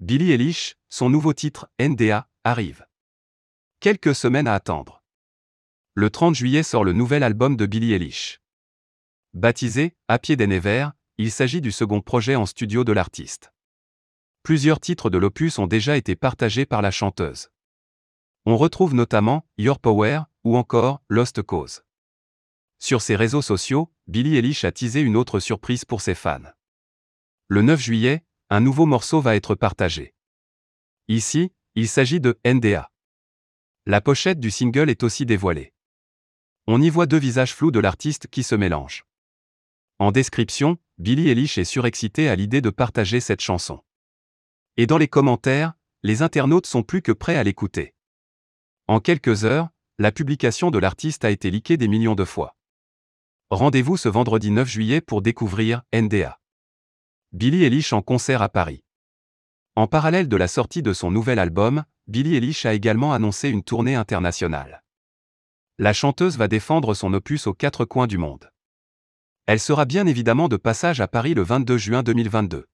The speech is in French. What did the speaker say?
Billie Eilish, son nouveau titre, NDA, arrive. Quelques semaines à attendre. Le 30 juillet sort le nouvel album de Billie Eilish. Baptisé À pied des Nevers, il s'agit du second projet en studio de l'artiste. Plusieurs titres de l'opus ont déjà été partagés par la chanteuse. On retrouve notamment Your Power ou encore Lost Cause. Sur ses réseaux sociaux, Billie Eilish a teasé une autre surprise pour ses fans. Le 9 juillet, un nouveau morceau va être partagé. Ici, il s'agit de NDA. La pochette du single est aussi dévoilée. On y voit deux visages flous de l'artiste qui se mélangent. En description, Billy Eilish est surexcité à l'idée de partager cette chanson. Et dans les commentaires, les internautes sont plus que prêts à l'écouter. En quelques heures, la publication de l'artiste a été liquée des millions de fois. Rendez-vous ce vendredi 9 juillet pour découvrir NDA. Billy Eilish en concert à Paris. En parallèle de la sortie de son nouvel album, Billy Eilish a également annoncé une tournée internationale. La chanteuse va défendre son opus aux quatre coins du monde. Elle sera bien évidemment de passage à Paris le 22 juin 2022.